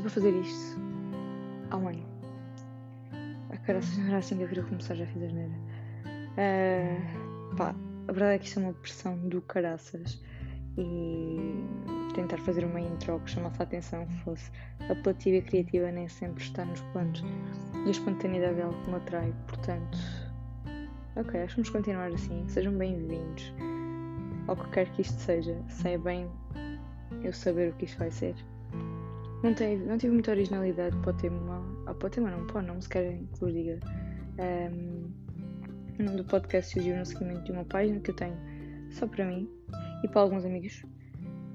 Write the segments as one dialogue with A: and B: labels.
A: estou para fazer isto. Há um ano. A caraças não era assim que eu queria começar, já fiz a geneira. Uh, pá, a verdade é que isto é uma pressão do caraças. E tentar fazer uma intro que chamasse a atenção fosse apelativa e criativa nem sempre está nos planos. E a espontaneidade dela que me atrai, portanto ok, acho que vamos continuar assim. Sejam bem-vindos ao que quer que isto seja, sei bem eu saber o que isto vai ser não, tem, não tive muita originalidade para o tema para o tema não, para o nome se querem que vos diga um, o nome do podcast surgiu no seguimento de uma página que eu tenho só para mim e para alguns amigos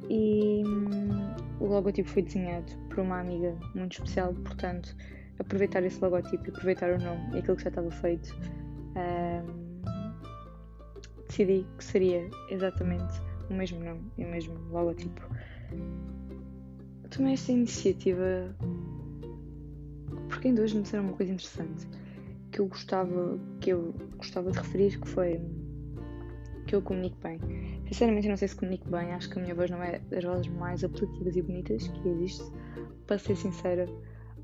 A: e hum, o logotipo foi desenhado por uma amiga muito especial, portanto, aproveitar esse logotipo e aproveitar o nome e aquilo que já estava feito, decidi que seria exatamente o mesmo nome e o mesmo logotipo. Tomei esta iniciativa porque ainda hoje me disseram uma coisa interessante que eu gostava, que eu gostava de referir, que foi que eu comunico bem. Sinceramente, eu não sei se comunico bem, acho que a minha voz não é das vozes mais apelativas e bonitas que existe, para ser sincera,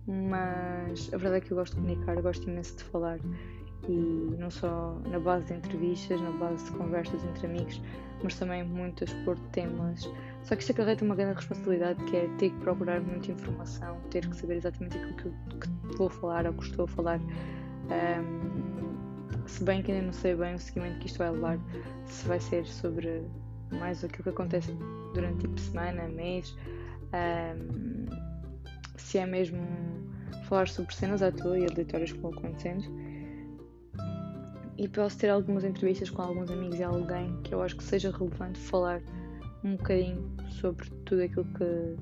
A: mas a verdade é que eu gosto de comunicar, gosto imenso de falar e não só na base de entrevistas, na base de conversas entre amigos, mas também muito a expor temas. Só que isto acarreta uma grande responsabilidade que é ter que procurar muita informação, ter que saber exatamente aquilo que, que vou falar ou que estou a falar. Um, se bem que ainda não sei bem o seguimento que isto vai levar, se vai ser sobre mais aquilo que acontece durante tipo semana, mês, um, se é mesmo falar sobre cenas à toa e aleatórias que vão acontecendo. E posso ter algumas entrevistas com alguns amigos e alguém que eu acho que seja relevante falar um bocadinho sobre tudo aquilo que,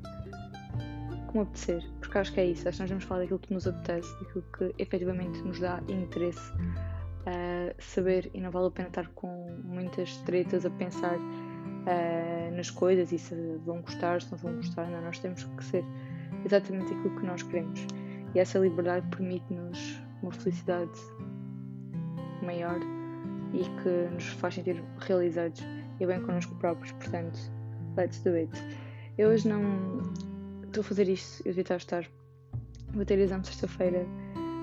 A: que me apetecer. Porque acho que é isso, acho que nós vamos falar daquilo que nos apetece, daquilo que efetivamente nos dá interesse uh, saber e não vale a pena estar com muitas tretas a pensar uh, nas coisas e se vão gostar, se não vão gostar. Não, nós temos que ser exatamente aquilo que nós queremos. E essa liberdade permite-nos uma felicidade maior e que nos faz sentir realizados e bem connosco próprios. Portanto, let's do it. Eu hoje não estou a fazer isto, eu devia estar. Vou ter exame sexta-feira.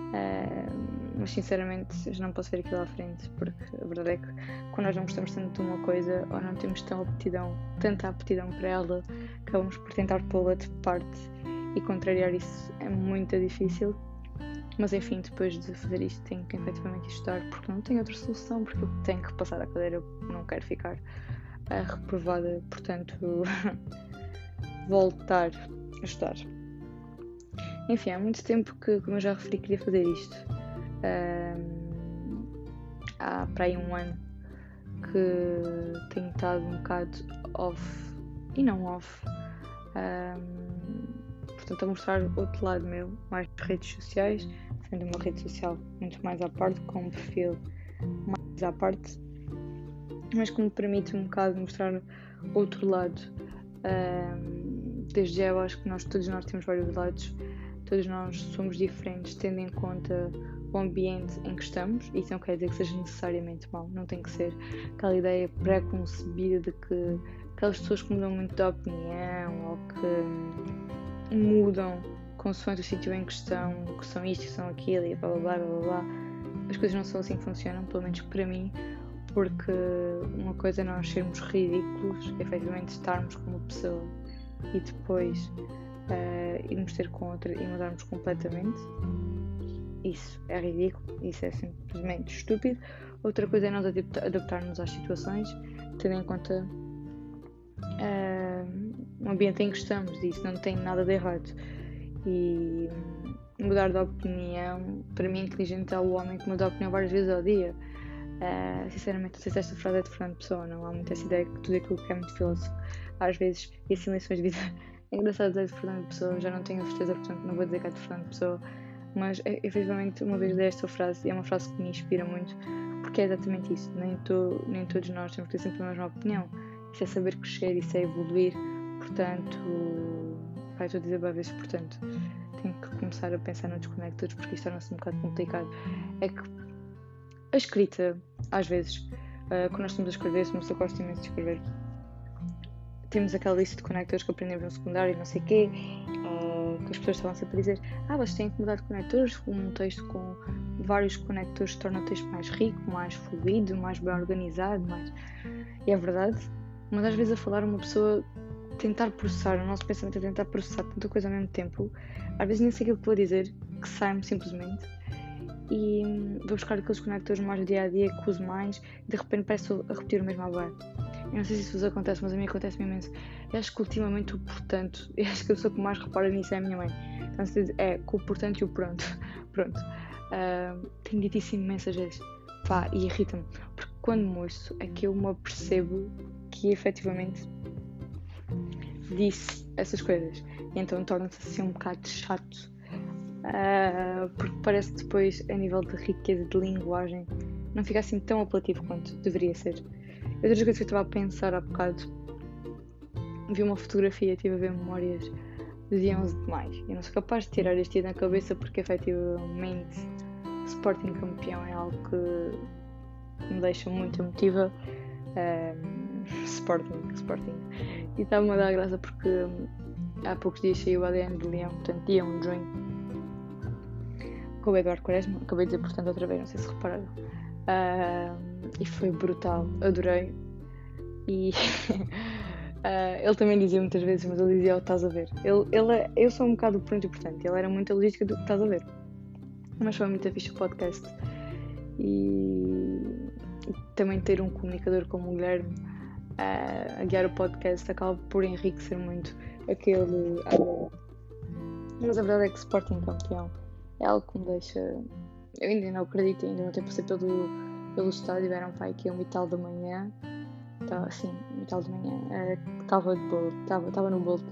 A: Uh, mas sinceramente já não posso ver aquilo à frente, porque a verdade é que quando nós não gostamos tanto de uma coisa ou não temos tão aptidão, tanta aptidão para ela, acabamos por tentar pô-la de parte e contrariar isso é muito difícil. Mas enfim, depois de fazer isto tenho que efetivamente estudar porque não tenho outra solução, porque eu tenho que passar a cadeira, eu não quero ficar uh, reprovada, portanto voltar a estudar. Enfim, há muito tempo que, como eu já referi, queria fazer isto um, há para aí um ano que tenho estado um bocado off e não off. Um, portanto, a mostrar outro lado meu, mais redes sociais, sendo uma rede social muito mais à parte, com um perfil mais à parte, mas que me permite um bocado mostrar outro lado. Um, desde já eu acho que nós todos nós temos vários lados, todos nós somos diferentes, tendo em conta o ambiente em que estamos, isso não quer dizer que seja necessariamente mau, não tem que ser aquela ideia pré-concebida de que aquelas pessoas que mudam muito de opinião ou que mudam consoante o sítio em que estão, que são isto, que são aquilo e blá blá blá blá blá. As coisas não são assim que funcionam, pelo menos para mim, porque uma coisa é nós sermos ridículos, efetivamente estarmos com uma pessoa e depois uh, irmos ter com outra e mudarmos completamente isso é ridículo, isso é simplesmente estúpido. Outra coisa é nós adaptarmos às situações, tendo em conta uh, o ambiente em que estamos, e isso não tem nada de errado. E mudar de opinião, para mim, inteligente é o homem que muda de opinião várias vezes ao dia. Uh, sinceramente, não sei se esta frase é de Fernando Pessoa, não. Há muita essa ideia que tudo aquilo que é muito filósofo, às vezes, e assim lições de vida. É engraçado dizer de Fernando Pessoa, já não tenho certeza, portanto não vou dizer que é de Fernando Pessoa mas é, efetivamente uma vez li esta frase e é uma frase que me inspira muito porque é exatamente isso, nem, to, nem todos nós temos que ter sempre a mesma opinião. Isso é saber crescer, isso é evoluir. Portanto vai estou a dizer vezes, portanto tenho que começar a pensar no desconectados porque isto torna-se um bocado complicado é que a escrita às vezes uh, quando nós estamos a escrever, se uma pessoa gosta imenso de escrever temos aquela lista de conectores que aprendemos no secundário não sei o quê uh, que as pessoas estavam sempre a dizer: Ah, vocês têm que mudar de conectores. Um texto com vários conectores torna o texto mais rico, mais fluido, mais bem organizado. Mais... E é verdade, mas às vezes a falar uma pessoa tentar processar, o nosso pensamento é tentar processar tanta coisa ao mesmo tempo, às vezes nem sei aquilo que vou dizer, que sai-me simplesmente. E hum, vou buscar aqueles conectores mais do dia a dia que uso mais e de repente parece a repetir o mesmo agora. Eu não sei se isso vos acontece, mas a mim acontece imenso. Eu acho que ultimamente o portanto, eu acho que a pessoa que mais repara nisso é a minha mãe. Então, é com o portanto e o pronto. Pronto. Uh, tenho dito isso imensas vezes. Pá, e irrita-me. Porque quando moço é que eu me apercebo que efetivamente disse essas coisas. E então torna-se assim um bocado chato. Uh, porque parece que depois, a nível de riqueza de linguagem, não fica assim tão apelativo quanto deveria ser. Outras coisas que eu estava a pensar há bocado, vi uma fotografia, estive a ver memórias do dia 11 de maio. Eu não sou capaz de tirar este dia da cabeça porque efetivamente Sporting campeão é algo que me deixa muito emotiva. Um, Sporting, Sporting. E estava-me a dar graça porque há poucos dias saiu o ADN de Leão, portanto, dia 1 de junho, com o Eduardo Quaresma. Acabei de dizer, portanto, outra vez, não sei se repararam. Uh, e foi brutal, adorei. E uh, ele também dizia muitas vezes, mas ele dizia: oh, estás a ver. Ele, ele, é, eu sou um bocado pronto importante, ele era muito logística do que estás a ver. Mas foi muito fixe o podcast. E, e também ter um comunicador como o Guilherme a guiar o podcast acaba por enriquecer muito aquele. Mas a verdade é que Sporting campeão é algo que me deixa. Eu ainda não acredito, ainda não tenho passei pelo, pelo estádio, eram pai aqui um e tal da manhã. Tá, sim, um e tal de manhã. Estava de bolo, estava no bolo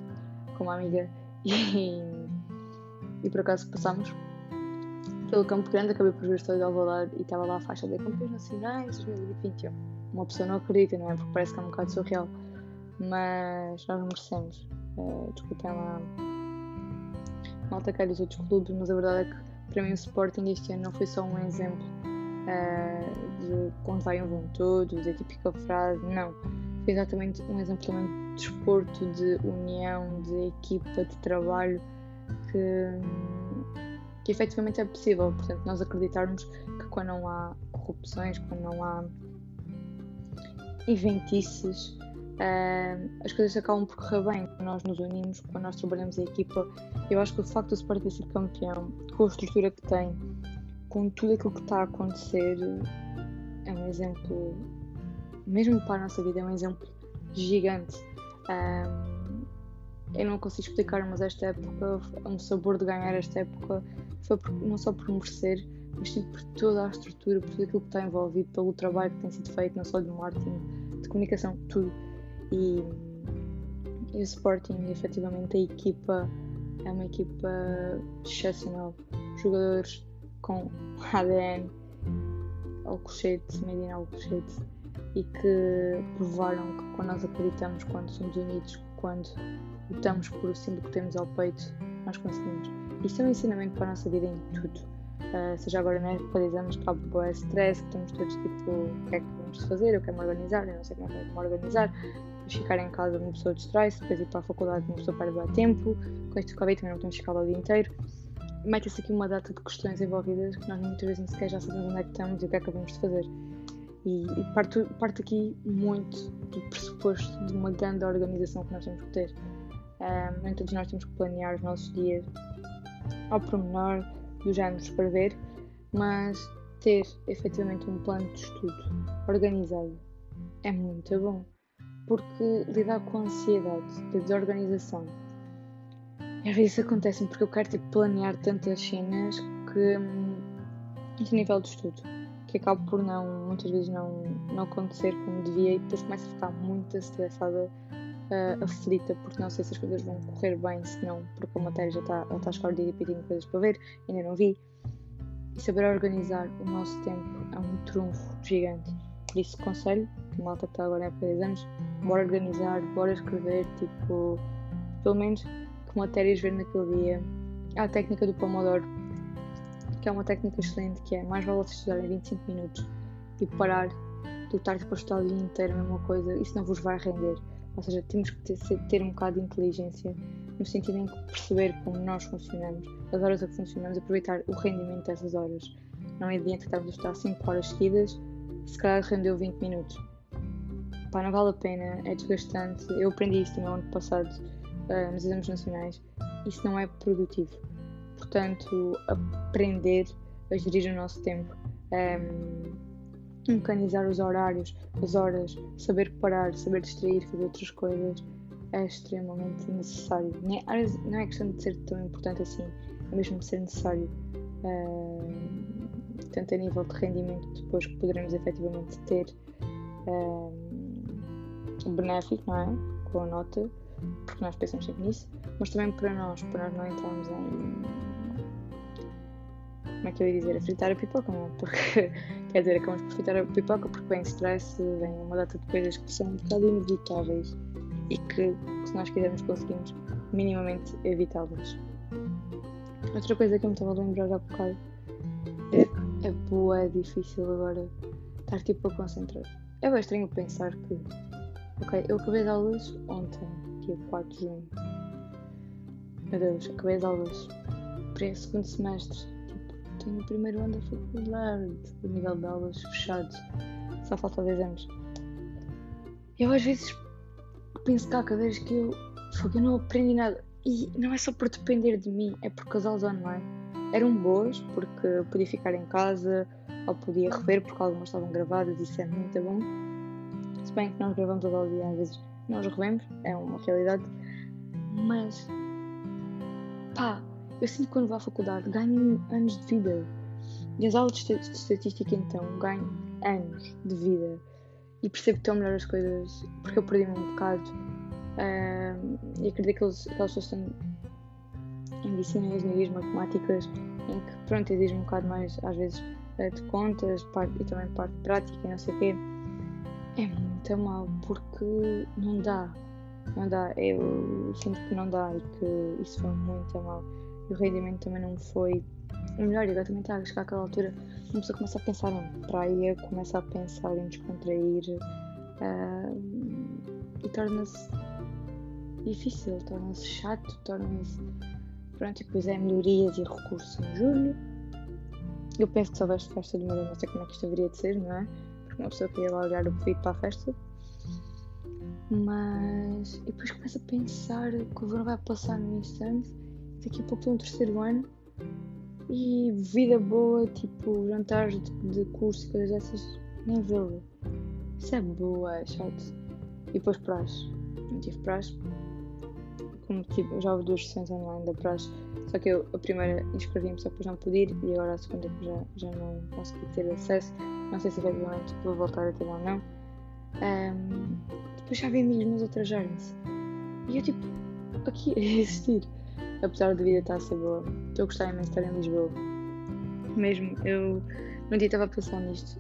A: com uma amiga e, e por acaso passámos pelo Campo Grande, acabei por ver o estádio de Alvalade e estava lá a faixa de campeões nacionais 2021 uma pessoa não acredita, não é? Porque parece que é um bocado surreal. Mas nós merecemos. Uh, desculpem lá malta que é outros clubes, mas a verdade é que para mim o Sporting este ano não foi só um exemplo uh, de quando vai um vão todos, a típica frase, não. Foi exatamente um exemplo também de desporto, de união, de equipa, de trabalho que, que efetivamente é possível. Portanto, nós acreditarmos que quando não há corrupções, quando não há inventices, uh, as coisas acabam por correr bem. Quando nós nos unimos, quando nós trabalhamos em equipa, eu acho que o facto do Sporting ser campeão, com a estrutura que tem, com tudo aquilo que está a acontecer, é um exemplo, mesmo para a nossa vida, é um exemplo gigante. Um, eu não consigo explicar, mas esta época, um sabor de ganhar esta época foi por, não só por merecer, mas sim por toda a estrutura, por tudo aquilo que está envolvido, pelo trabalho que tem sido feito, não só de marketing, de comunicação, tudo. E, e o Sporting, efetivamente, a equipa é uma equipa excepcional. Jogadores com ADN, Alcochete, Medina Alcochete, e que provaram que quando nós acreditamos, quando somos unidos, quando lutamos por o símbolo que temos ao peito, nós conseguimos. Isto é um ensinamento para a nossa vida em tudo Uh, seja agora na época de exames que há stress, que estamos todos tipo, o que é que vamos fazer, eu quero me organizar, eu não sei como é que me organizar, ficar em casa uma pessoa distrai-se, depois ir para a faculdade uma pessoa perde tempo, com este Covid também não que ficar lá o dia inteiro. Mete-se aqui uma data de questões envolvidas que nós muitas vezes nem sequer já sabemos onde é que estamos e o que é que acabamos de fazer. E, e parte, parte aqui muito do pressuposto de uma grande organização que nós temos que ter. Um, nem todos nós temos que planear os nossos dias ao pormenor, do género escrever, mas ter efetivamente um plano de estudo organizado é muito bom, porque lidar com a ansiedade da desorganização. Às vezes acontece porque eu quero tipo, planear tantas cenas que hum, a nível de estudo que acabo por não muitas vezes não, não acontecer como devia e depois começo a ficar muito estressada uh, aflita porque não sei se as coisas vão correr bem, se não, porque a matéria já está, está a escolher e tenho coisas para ver, ainda não vi. E saber organizar o nosso tempo é um trunfo gigante. Por isso, conselho, que malta que está agora época 10 anos, bora organizar, bora escrever, tipo, pelo menos que matérias ver naquele dia. Há a técnica do Pomodoro, que é uma técnica excelente, que é mais vale estudar em 25 minutos e parar do estar tipo, a estudar o dia inteiro a mesma coisa, isso não vos vai render. Ou seja, temos que ter, ter um bocado de inteligência no sentido em que perceber como nós funcionamos, as horas a que funcionamos, aproveitar o rendimento dessas horas. Não é adianta estarmos a estar 5 horas seguidas, se calhar rendeu 20 minutos. Pá, não vale a pena, é desgastante. Eu aprendi isso no ano passado uh, nos exames nacionais. Isso não é produtivo. Portanto, aprender a gerir o nosso tempo, um, mecanizar os horários, as horas, saber parar, saber distrair, fazer outras coisas é extremamente necessário. Não é questão de ser tão importante assim, é mesmo de ser necessário. Uh, tanto a nível de rendimento depois que poderemos efetivamente ter um, benéfico, não é? Com a nota, porque nós pensamos sempre nisso, mas também para nós, para nós não entrarmos em. Como é que eu ia dizer? A fritar a pipoca, não? É? Porque, quer dizer, acabamos por fritar a pipoca porque vem stress, vem uma data de coisas que são um bocado inevitáveis e que, se nós quisermos, conseguimos minimamente evitá-las. Outra coisa que eu me estava a lembrar há bocado é é boa, é difícil agora estar tipo a concentrar. É bem estranho pensar que, ok, eu acabei as aulas ontem, dia 4 de junho. Meu Deus, acabei as aulas para o segundo semestre. Tipo, tenho o primeiro ano da faculdade, o nível de aulas fechado. Só falta 10 anos. Eu às vezes penso cá cada vez que eu, eu não aprendi nada. E não é só por depender de mim, é porque as aulas online eram boas, porque podia ficar em casa ou podia rever, porque algumas estavam gravadas, isso é muito bom. Se bem que nós gravamos as aulas e às vezes nós revemos, é uma realidade. Mas, pá, eu sinto que quando vou à faculdade ganho anos de vida. E as aulas de estatística, então, ganho anos de vida. E percebo tão melhor as coisas porque eu perdi-me um bocado. Uh, e acredito que eles, eles estão em medicina, engenharias, matemáticas em que pronto exige um bocado mais às vezes uh, de contas parte, e também parte prática e não sei o quê. É muito mal porque não dá. Não dá, eu sinto que não dá e que isso foi muito mal e o rendimento também não foi o melhor, e agora também está a chegar àquela altura uma pessoa começa a pensar em praia, começa a pensar em descontrair uh, e torna-se difícil, torna-se chato, torna-se. Pronto, e depois é melhorias e recursos em julho. Eu penso que se houvesse festa de Moura, não sei como é que isto haveria de ser, não é? Porque uma pessoa queria lá olhar o pedido para a festa. Mas. E depois começa a pensar que o verão vai passar no instante. Daqui a pouco tem um terceiro ano e vida boa, tipo jantares de, de curso, coisas dessas, nem vê-lo. Isso é boa, é chato. E depois praxe. Não tive praxe. Como tipo, já houve duas sessões online da praxe. Só que eu a primeira inscrevi-me só depois não pude ir e agora a segunda já, já não consegui ter acesso. Não sei se efetivamente vou voltar a ter ou não. Um, depois já vi amigos meus a trajarem-se. E eu tipo, aqui a existir apesar da vida estar a ser boa. Estou a gostar imenso de estar em Lisboa. Mesmo, eu um dia estava a pensar nisto,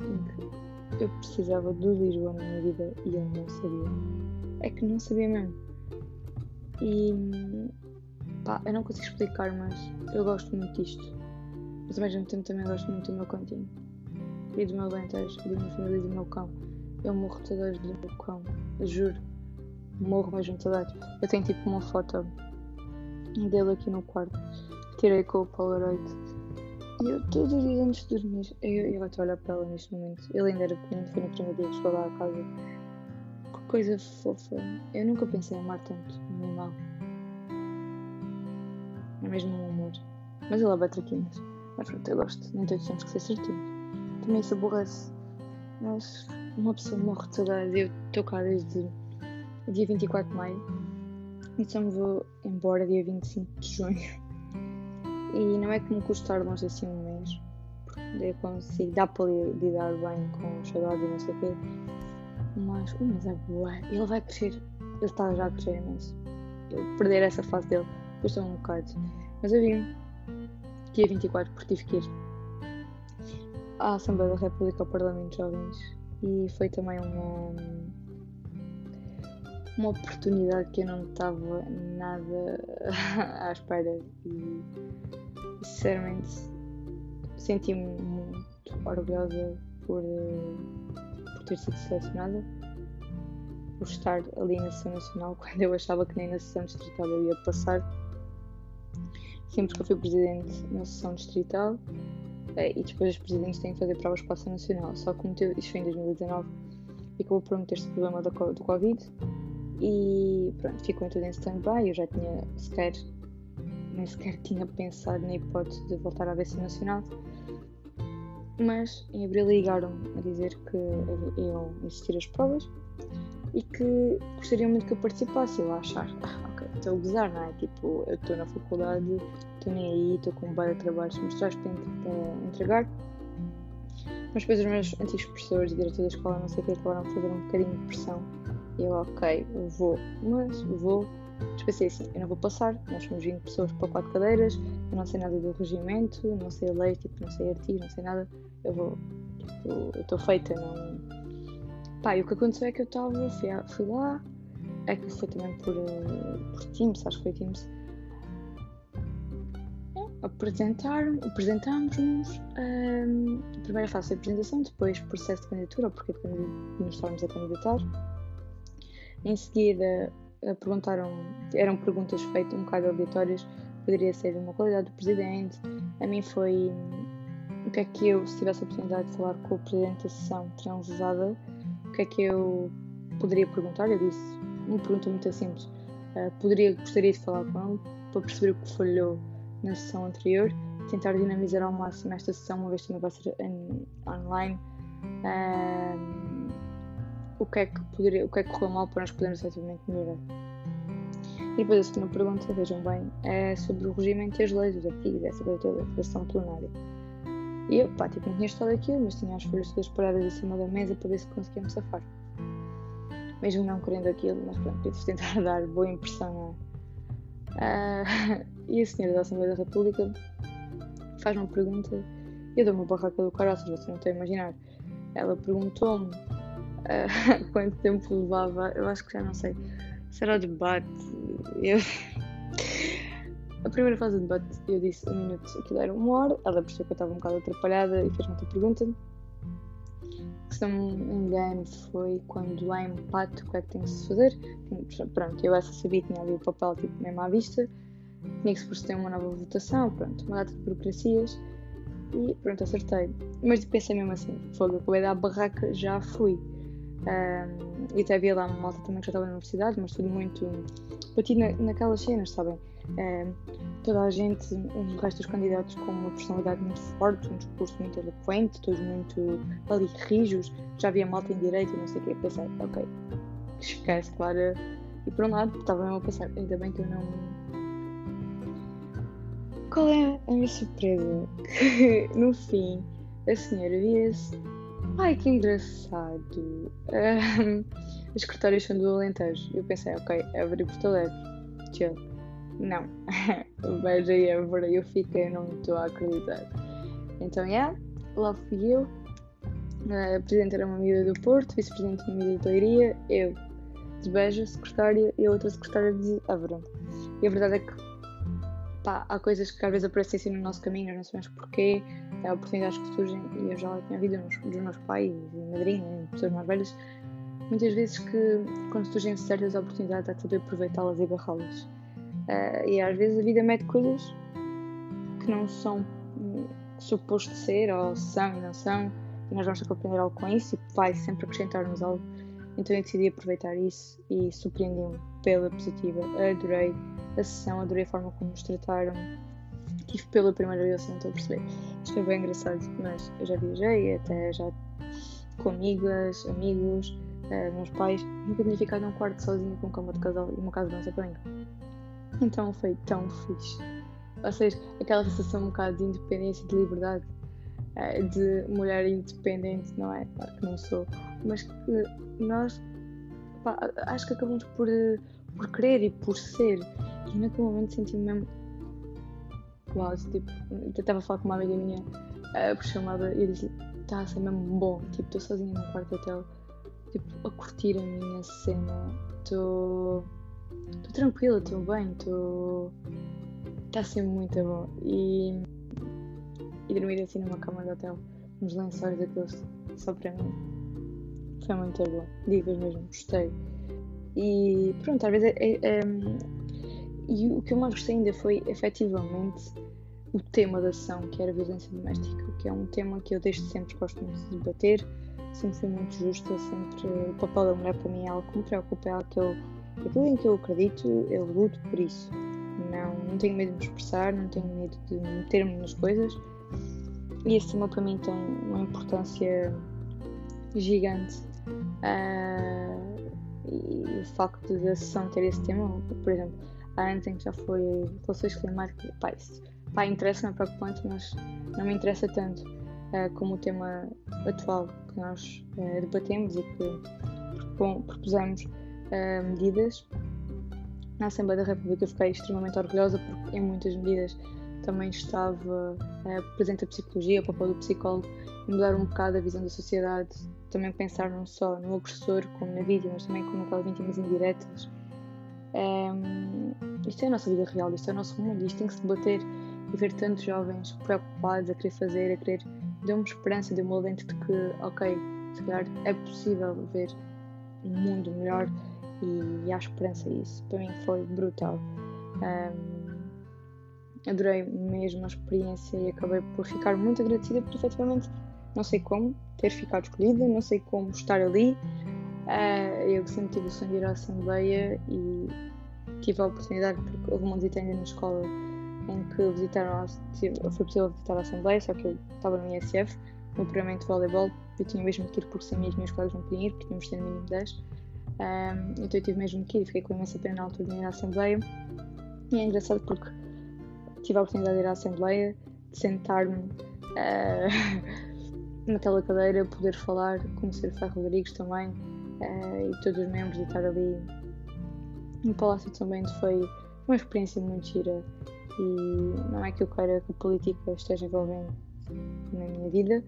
A: eu precisava de Lisboa na minha vida e eu não sabia. É que não sabia mesmo. E pá, eu não consigo explicar, mas eu gosto muito disto. Mas ao mesmo tempo também gosto muito do meu cantinho. E do meu lentejo, da minha família e do meu cão. Eu morro saudades do meu cão, juro. Morro mesmo saudades. Eu tenho tipo uma foto dele aqui no quarto. Tirei com o Polaroid. E eu todos os dias antes de dormir, eu, eu vou-te olhar para ela neste momento. Ele ainda era pequeno, foi no primeiro dia que chegou lá a casa. Que coisa fofa. Eu nunca pensei em amar tanto um animal. É mesmo um amor. Mas ele é bem traquinas. Mas pronto, eu gosto. Nem todos temos que ser certinhos. Também isso aborrece. Mas uma pessoa morre de saudades. Eu estou cá desde dia 24 de maio então vou embora dia 25 de junho. E não é que me custar longe assim um mês, porque eu consigo, dá para lidar bem com saudades e não sei o quê. Mas um mês é boa. Ele vai crescer. Ele está já a crescer imenso. Eu perder essa fase dele custa um bocado. Mas eu vim dia 24 porque tive que ir à Assembleia da República ao Parlamento de Jovens e foi também uma uma oportunidade que eu não estava nada à espera e sinceramente senti-me muito orgulhosa por, por ter sido selecionada por estar ali na sessão nacional, quando eu achava que nem na sessão distrital eu ia passar. Sempre que eu fui presidente na sessão distrital, eh, e depois os presidentes têm que fazer provas para a nacional. Só que meteu, isto foi em 2019 e acabou por meter-se o problema do, do Covid e pronto, ficou tudo em stand-by. Eu já tinha sequer, nem sequer tinha pensado na hipótese de voltar à VC Nacional. Mas em abril ligaram a dizer que iam existir as provas e que gostariam muito que eu participasse. Eu achar, ah, ok, estou a gozar, não é? Tipo, eu estou na faculdade, estou nem aí, estou com um bar de trabalhos mostrados para entregar. Mas depois os meus antigos professores e diretores da escola, não sei o que, acabaram a fazer um bocadinho de pressão. Eu, ok, vou, mas vou. Mas pensei assim, eu não vou passar, nós somos 20 pessoas para 4 cadeiras, eu não sei nada do regimento, não sei a lei, tipo, não sei artigo, não sei nada, eu vou, tipo, eu estou feita, não. Pá, e o que aconteceu é que eu estava, fui, fui lá, é que foi também por, uh, por Teams, acho que foi Teams, apresentaram, apresentámos-nos. Um, a primeira fase foi a apresentação, depois processo de candidatura, porque de nos estávamos a candidatar. Em seguida, eh, perguntaram, eram perguntas feitas um bocado aleatórias, poderia ser uma qualidade do presidente. A mim foi o que é que eu, se tivesse a oportunidade de falar com o presidente da sessão transada, o que é que eu poderia perguntar? Eu disse, uma pergunta muito simples. Uh, poderia, gostaria de falar com ele para perceber o que falhou na sessão anterior, tentar dinamizar ao máximo esta sessão, uma vez que também vai ser online. Um, o que é que poderia, o que é que correu mal para nós podermos efetivamente melhorar? E depois a segunda pergunta, vejam bem, é sobre o regimento e as leis, os artigos, essa coisa toda, a sessão plenária. E eu, pá, tipo, não tinha estudado aquilo, mas tinha as folhas todas paradas acima da mesa para ver se conseguíamos safar. Mesmo não querendo aquilo, mas pronto, queria tentar dar boa impressão, é? Uh, e a senhora da Assembleia da República faz uma pergunta e eu dou uma barraca do caraças, você não está a imaginar. Ela perguntou-me quanto tempo levava, eu acho que já não sei, será o debate? Eu... A primeira fase do debate eu disse um minuto, aquilo era uma hora, ela percebeu que eu estava um bocado atrapalhada e fez-me outra pergunta. Se não me engano, foi quando há empate, o que é que tem que se fazer? Pronto, eu essa sabia, tinha ali o papel tipo mesmo à vista tinha que se proceder uma nova votação, pronto, uma data de burocracias e pronto, acertei. Mas pensei mesmo assim, fogo, acabei da barraca, já fui. Um, e até havia lá uma malta também que já estava na universidade, mas tudo muito batido na, naquelas cenas, sabem? Um, toda a gente, os dos candidatos com uma personalidade muito forte, um discurso muito eloquente, todos muito ali rijos, já havia malta em direito e não sei o que. Pensei, ok, esquece, claro. E por um lado, estava mesmo a pensar, ainda bem que eu não qual é a minha surpresa? Que no fim a senhora vira-se. Ai que engraçado! Um, as secretárias são do Alentejo. Eu pensei, ok, Évora e Porto Alegre. Chill. Não. Veja Évora eu fiquei, não estou a acreditar. Então, é, yeah, lá fui eu. A presidente era uma amiga do Porto, vice-presidente uma amiga de Leiria, eu de Beja, secretária, e a outra secretária de Évora. E a verdade é que pá, há coisas que às vezes aparecem assim no nosso caminho, não sabemos porquê, há oportunidades que surgem, e eu já tinha ouvido nos, dos meus pais e madrinhos, pessoas mais velhas, muitas vezes que quando surgem certas oportunidades há que saber aproveitá-las e agarrá-las. Uh, e às vezes a vida mete coisas que não são hum, suposto ser, ou são e não são, e nós vamos ter que aprender algo com isso e vai sempre acrescentar-nos algo. Então eu decidi aproveitar isso e surpreendi-me pela positiva. Adorei a sessão, adorei a forma como nos trataram. Tive pela primeira vez, assim, não estou a perceber. Isto foi bem engraçado, mas eu já viajei, até já com amigas, amigos, uh, meus pais. Nunca tinha ficado num quarto sozinho com cama de casal e uma casa de dança para. Então foi tão fixe. Ou seja, aquela sensação um bocado de independência, de liberdade, uh, de mulher independente, não é? Claro que não sou, mas que nós pá, acho que acabamos por, por querer e por ser e naquele momento senti-me mesmo. Uau, tipo, estava a falar com uma amiga minha uh, por chamada e disse: está a ser mesmo bom. Tipo, estou sozinha no quarto hotel, tipo, a curtir a minha cena. Estou. Estou tranquila, estou bem, estou. Está a ser muito bom. E. E dormir assim numa cama de hotel, nos lençóis daqueles só para mim. Foi muito bom. Digas mesmo, gostei. E pronto, às vezes é, é, é, E o que eu mais gostei ainda foi efetivamente o tema da ação, que era a violência doméstica, que é um tema que eu desde sempre gosto muito de debater, sempre fui muito justa, sempre o papel da mulher para mim é algo que me preocupa, é algo que eu, aquilo em que eu acredito, eu luto por isso. Não, não tenho medo de me expressar, não tenho medo de meter-me nas coisas. E esse tema para mim tem uma importância gigante. Uh, e o facto da sessão ter esse tema, por exemplo, há anos em que já foi relações climáticas, pá, isso pá, interessa-me, é preocupante, mas não me interessa tanto uh, como o tema atual que nós uh, debatemos e que propusemos uh, medidas. Na Assembleia da República fiquei extremamente orgulhosa porque em muitas medidas também estava presente a psicologia, o papel do psicólogo, mudar um bocado a visão da sociedade, também pensar não só no agressor como na vítima, mas também como naquelas vítimas indiretas. Isto é a nossa vida real, isto é o nosso mundo, isto tem que se debater e ver tantos jovens preocupados a querer fazer, a querer, deu-me esperança, deu-me alento de que, ok, se calhar é possível ver um mundo melhor e, e há esperança isso. Para mim foi brutal. Um, adorei mesmo a experiência e acabei por ficar muito agradecida porque efetivamente não sei como ter ficado escolhida, não sei como estar ali. Uh, eu sempre tive o sonho de ir à Assembleia e tive a oportunidade porque houve uma visita ainda na escola em que visitaram, foi possível visitar a Assembleia, só que eu estava no ISF, no programa de voleibol, eu tinha mesmo que ir porque sem mim os meus colegas não podiam ir, porque tínhamos de ter no mínimo 10. Um, então eu tive mesmo que ir, fiquei com imensa pena na altura de ir à Assembleia. E é engraçado porque tive a oportunidade de ir à Assembleia, de sentar-me uh, naquela cadeira, poder falar, conhecer o Ferro Rodrigues também uh, e todos os membros e estar ali no Palácio de São Bento foi uma experiência muito gira e não é que eu queira que a política esteja envolvendo na minha vida,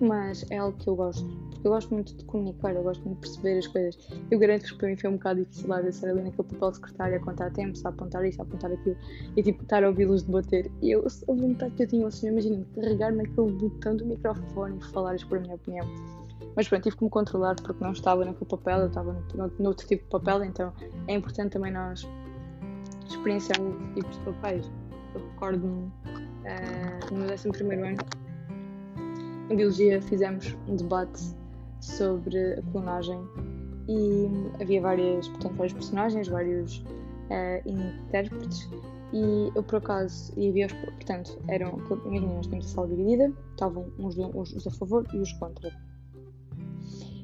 A: mas é algo que eu gosto, porque eu gosto muito de comunicar, eu gosto muito de perceber as coisas. Eu garanto que para mim foi um bocado difícil lá ser ali naquele papel de secretária a contar tempos, a apontar isso, a apontar aquilo e tipo estar a ouvi-los debater. E eu, a vontade que eu tinha, assim, imagina, carregar naquele botão do microfone e falar por a minha opinião. Mas pronto, tive que me controlar porque não estava naquele papel, eu estava no, no outro tipo de papel, então é importante também nós experienciar outros tipos de papéis eu recordo-me uh, no meu 11 ano, em Biologia, fizemos um debate sobre a clonagem e havia várias, portanto, vários personagens, vários uh, intérpretes e eu por acaso, e havia os, portanto, eram, imagina, nós tínhamos a sala dividida, estavam uns, uns a favor e os contra.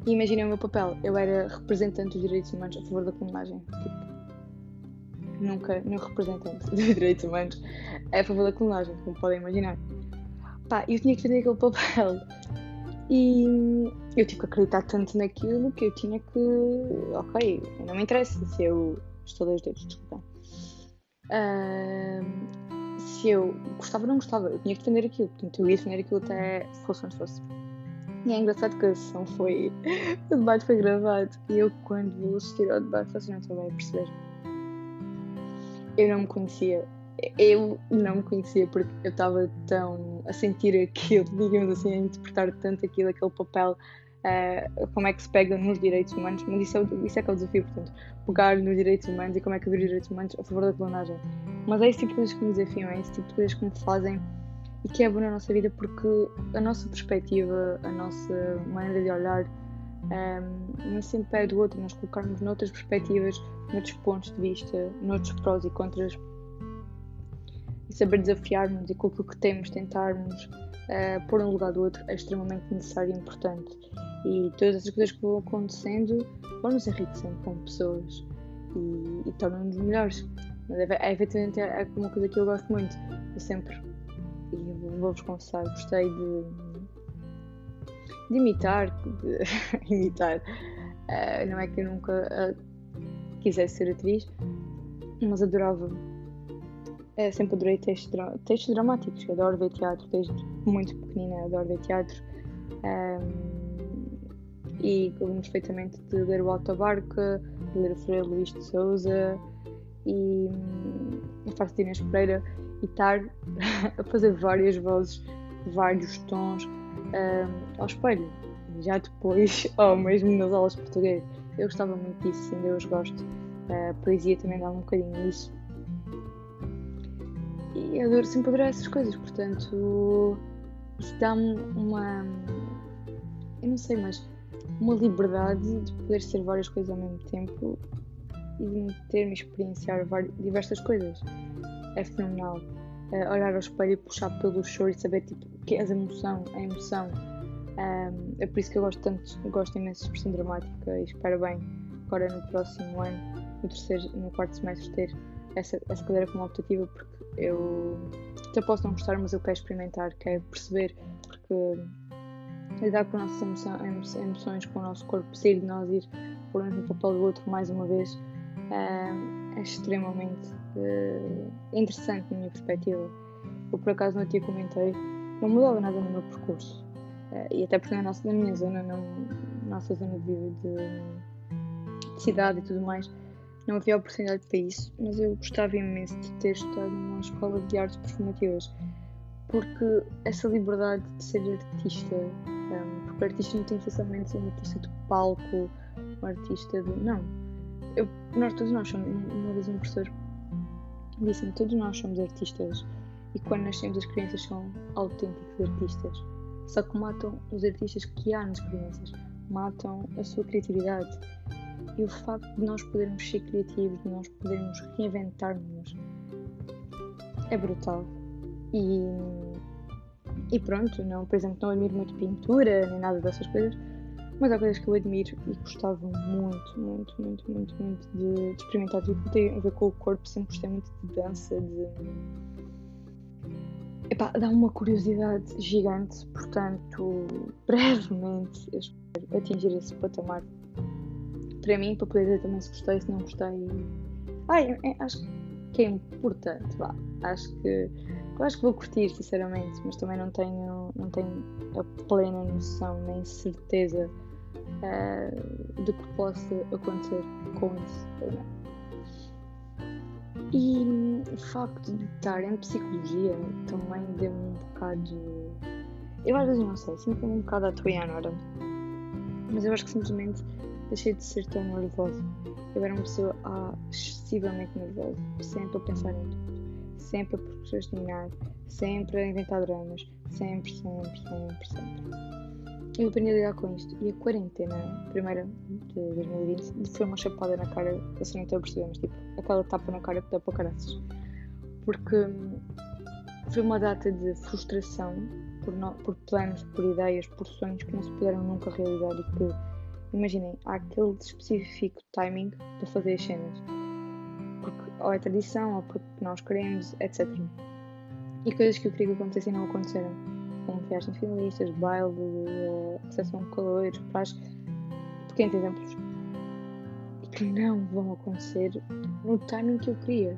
A: E imaginem o meu papel, eu era representante dos direitos humanos a favor da clonagem. Tipo, nunca nenhum representante dos direitos humanos a favor da clonagem, como podem imaginar. Pá, eu tinha que fazer aquele papel e eu tive que acreditar tanto naquilo que eu tinha que. Ok, não me interessa se eu. Estou dois dedos, desculpa. Uh, se eu gostava ou não gostava, eu tinha que defender aquilo, portanto eu ia defender aquilo até fosse onde fosse. E é engraçado que a sessão foi. o debate foi gravado e eu, quando vou assistir ao debate, faço não estou bem a perceber eu não me conhecia. Eu não me conhecia porque eu estava tão a sentir aquilo, digamos assim, a interpretar tanto aquilo, aquele papel, uh, como é que se pega nos direitos humanos, mas isso é, isso é que é o desafio, portanto, pegar nos direitos humanos e como é que os direitos humanos a favor da clonagem. Mas é esse tipo de coisas que me desafiam, é esse tipo de coisas que me fazem e que é bom na nossa vida porque a nossa perspectiva, a nossa maneira de olhar um, não sempre é do outro, nós colocarmos noutras perspectivas, noutros pontos de vista, noutros prós e contras e saber desafiar-nos e com aquilo que temos tentarmos uh, pôr um lugar do outro é extremamente necessário e importante. E todas essas coisas que vão acontecendo vão nos enriquecendo como pessoas e, e tornam-nos melhores. É, é, efetivamente é uma coisa que eu gosto muito. Eu sempre, e vou-vos confessar, gostei de de imitar, de imitar. Uh, não é que eu nunca uh, quisesse ser atriz, mas adorava. Uh, sempre adorei textos, textos dramáticos, adoro ver teatro, desde muito pequenina adoro ver teatro. Um, e lembro perfeitamente de ler o Alta Barca, de ler o Freire Luís de Souza e um, a Pereira e estar a fazer várias vozes, vários tons, ao espelho. Já depois, ou mesmo nas aulas de português, eu gostava muito disso, ainda hoje gosto. A poesia também dá um bocadinho disso. E adoro sempre adorar essas coisas, portanto, isso dá-me uma. Eu não sei, mas uma liberdade de poder ser várias coisas ao mesmo tempo e de ter-me experienciar diversas coisas. É fenomenal. Uh, olhar ao espelho e puxar pelo choro e saber tipo, que é a emoção, a emoção. Um, é por isso que eu gosto tanto, gosto imenso de expressão dramática e espero bem agora no próximo ano, no terceiro, no quarto semestre, ter essa, essa cadeira como optativa porque eu até posso não gostar, mas eu quero experimentar, quero perceber, porque lidar com as nossas emoções, com o nosso corpo, sair de nós, ir por um papel do outro mais uma vez, é extremamente é, interessante na minha perspectiva. Eu por acaso não tinha comentei, não mudava nada no meu percurso. É, e até porque na, nossa, na minha zona, na nossa zona de, de, de cidade e tudo mais, não havia oportunidade para isso, mas eu gostava imenso de ter estudado numa escola de artes performativas, porque essa liberdade de ser artista, um, porque o artista não tem necessariamente ser um artista de palco, um artista de. Não. Eu, nós todos nós somos. Uma vez um professor disse-me: todos nós somos artistas e quando nascemos as crianças são autênticos artistas. Só que matam os artistas que há nas crianças, matam a sua criatividade e o facto de nós podermos ser criativos, de nós podermos reinventar-nos, é brutal. E, e pronto, não, por exemplo, não admiro muito pintura nem nada dessas coisas, mas há coisas que eu admiro e gostava muito, muito, muito, muito, muito de, de experimentar. Que tem a ver com o corpo, sempre gostei muito de dança, de. Epá, dá uma curiosidade gigante, portanto, brevemente eu espero atingir esse patamar para mim, para poder dizer também se gostei, se não gostei. Ai, é, acho que é importante, vá. Acho que. Eu acho que vou curtir, sinceramente, mas também não tenho, não tenho a plena noção nem certeza uh, do que possa acontecer com isso. E o facto de estar em psicologia também deu-me um bocado. Eu às vezes não sei, sinto-me um bocado a toiana, mas eu acho que simplesmente deixei de ser tão nervosa. Eu era uma pessoa ah, excessivamente nervosa, sempre a pensar em tudo, sempre a procrastinar, sempre a inventar dramas, sempre, sempre, sempre, sempre. Eu aprendi a lidar com isto e a quarentena, primeira de 2020, foi uma chapada na cara, assim não estou a mas tipo, aquela tapa na cara que dá para caraças. Porque hum, foi uma data de frustração por, no, por planos, por ideias, por sonhos que não se puderam nunca realizar e que imaginem, há aquele específico timing para fazer as cenas. Porque ou é tradição, ou porque nós queremos, etc. E coisas que eu queria que acontecessem não aconteceram. Como viagens finalistas, baile, uh, recepção de praxe, pequenos exemplos. E que não vão acontecer no timing que eu queria.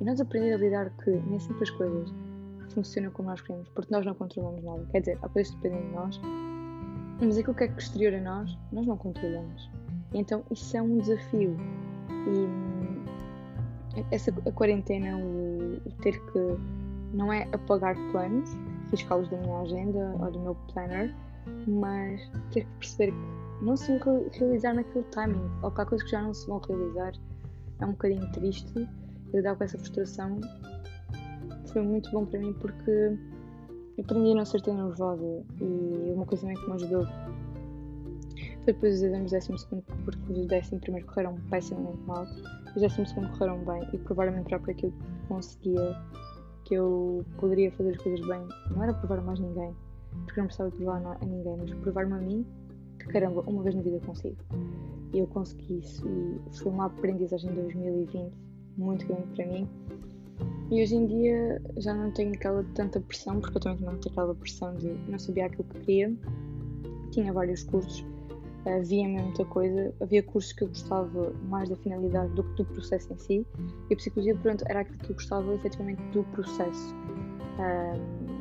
A: E nós aprender a lidar que nem sempre as coisas funcionam como nós queremos, porque nós não controlamos nada. Quer dizer, há coisas que dependem de nós, mas aquilo que é exterior a nós, nós não controlamos. Então isso é um desafio. E hum, essa a quarentena, o, o ter que não é apagar planos, fiscá-los da minha agenda ou do meu planner, mas ter que perceber que não se vão realizar naquele timing, ou que há coisas que já não se vão realizar, é um bocadinho triste. Lidar com essa frustração foi muito bom para mim porque aprendi a não ser tão nervosa e uma coisa também que me ajudou foi depois os exames do décimo segundo, porque os décimo primeiro correram pessimamente mal, os décimo segundo correram bem e provaram a mim própria que conseguia, que eu poderia fazer as coisas bem. Não era provar mais ninguém, porque não precisava provar a ninguém, mas provar-me a mim que caramba, uma vez na vida consigo. E eu consegui isso e foi uma aprendizagem em 2020 muito grande para mim e hoje em dia já não tenho aquela tanta pressão, porque eu também não tenho aquela pressão de não sabia aquilo que queria. Tinha vários cursos, havia muita coisa, havia cursos que eu gostava mais da finalidade do que do processo em si. E a psicologia, pronto, era aquilo que eu gostava efetivamente do processo. Um,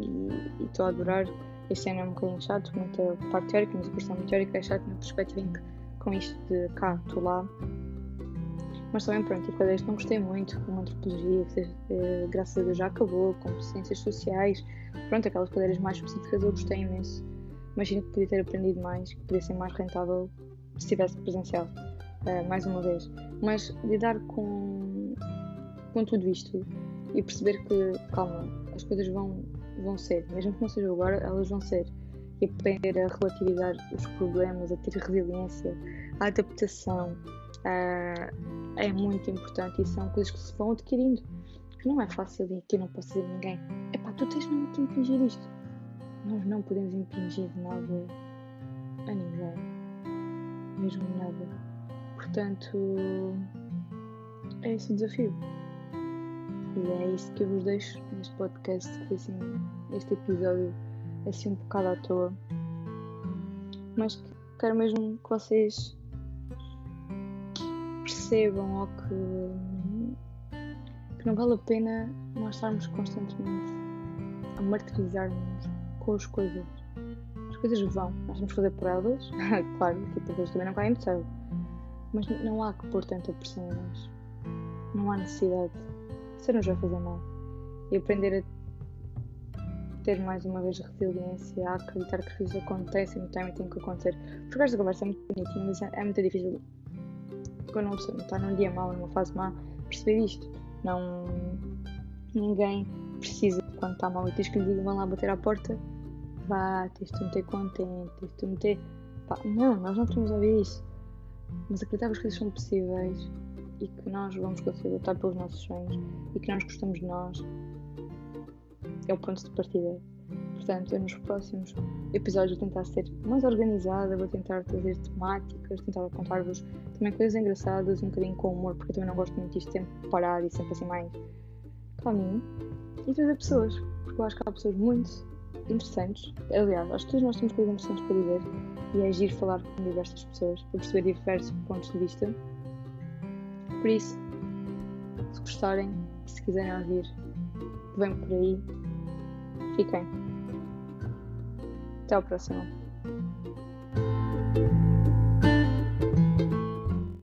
A: e estou a adorar. Este ano é um bocadinho chato, muita parte teórica, mas o curso é muito teórico, é chato na perspectiva em que com isto de cá, estou lá, mas também, pronto, tipo, cadeiras não gostei muito, como antropologia, que eh, graças a Deus já acabou, como ciências sociais, pronto, aquelas cadeiras mais específicas eu gostei imenso. Imagino que podia ter aprendido mais, que podia ser mais rentável se estivesse presencial, uh, mais uma vez. Mas lidar com, com tudo isto e perceber que, calma, as coisas vão, vão ser, mesmo que não seja agora, elas vão ser. E aprender a relativizar os problemas, a ter resiliência, a adaptação, uh, é muito importante e são coisas que se vão adquirindo. Que não é fácil e que eu não posso dizer a ninguém. Epá, tu tens mesmo que impingir isto. Nós não podemos impingir nada a ninguém. Mesmo nada. Portanto, é esse o desafio. E é isso que eu vos deixo neste podcast, que foi assim, este episódio assim um bocado à toa. Mas que quero mesmo que vocês percebam ou que, que não vale a pena nós estarmos constantemente a martirizar-nos com as coisas. As coisas vão, nós temos que fazer por elas, claro, que depois também não caem do céu. Mas não há que pôr tanta pressão em nós. Não há necessidade. Isso nos vai fazer mal. E aprender a ter mais uma vez resiliência, a acreditar que as coisas acontecem no tempo e têm que acontecer. Porque esta conversa é muito bonitinha, mas é, é muito difícil quando uma pessoa está num dia mau, numa fase má, perceber isto. Não. Ninguém precisa, quando está mal e tens que lhe dizer, vão lá bater à porta, vá, tens de meter contente, tens de meter. Pá, não, nós não temos a ouvir isso. Mas acreditar que as coisas são possíveis e que nós vamos conseguir lutar pelos nossos sonhos e que nós gostamos de nós é o ponto de partida. Portanto, eu nos próximos episódios vou tentar ser mais organizada, vou tentar trazer temáticas, tentar contar-vos também coisas engraçadas, um bocadinho com humor, porque eu também não gosto muito disto sempre parado e sempre assim mais calminho. E trazer pessoas, porque eu acho que há pessoas muito interessantes. Aliás, acho que todos nós temos coisas interessantes para dizer e é agir falar com diversas pessoas para perceber diversos pontos de vista. Por isso, se gostarem, se quiserem ouvir, vem por aí, fiquem. Até ao próximo.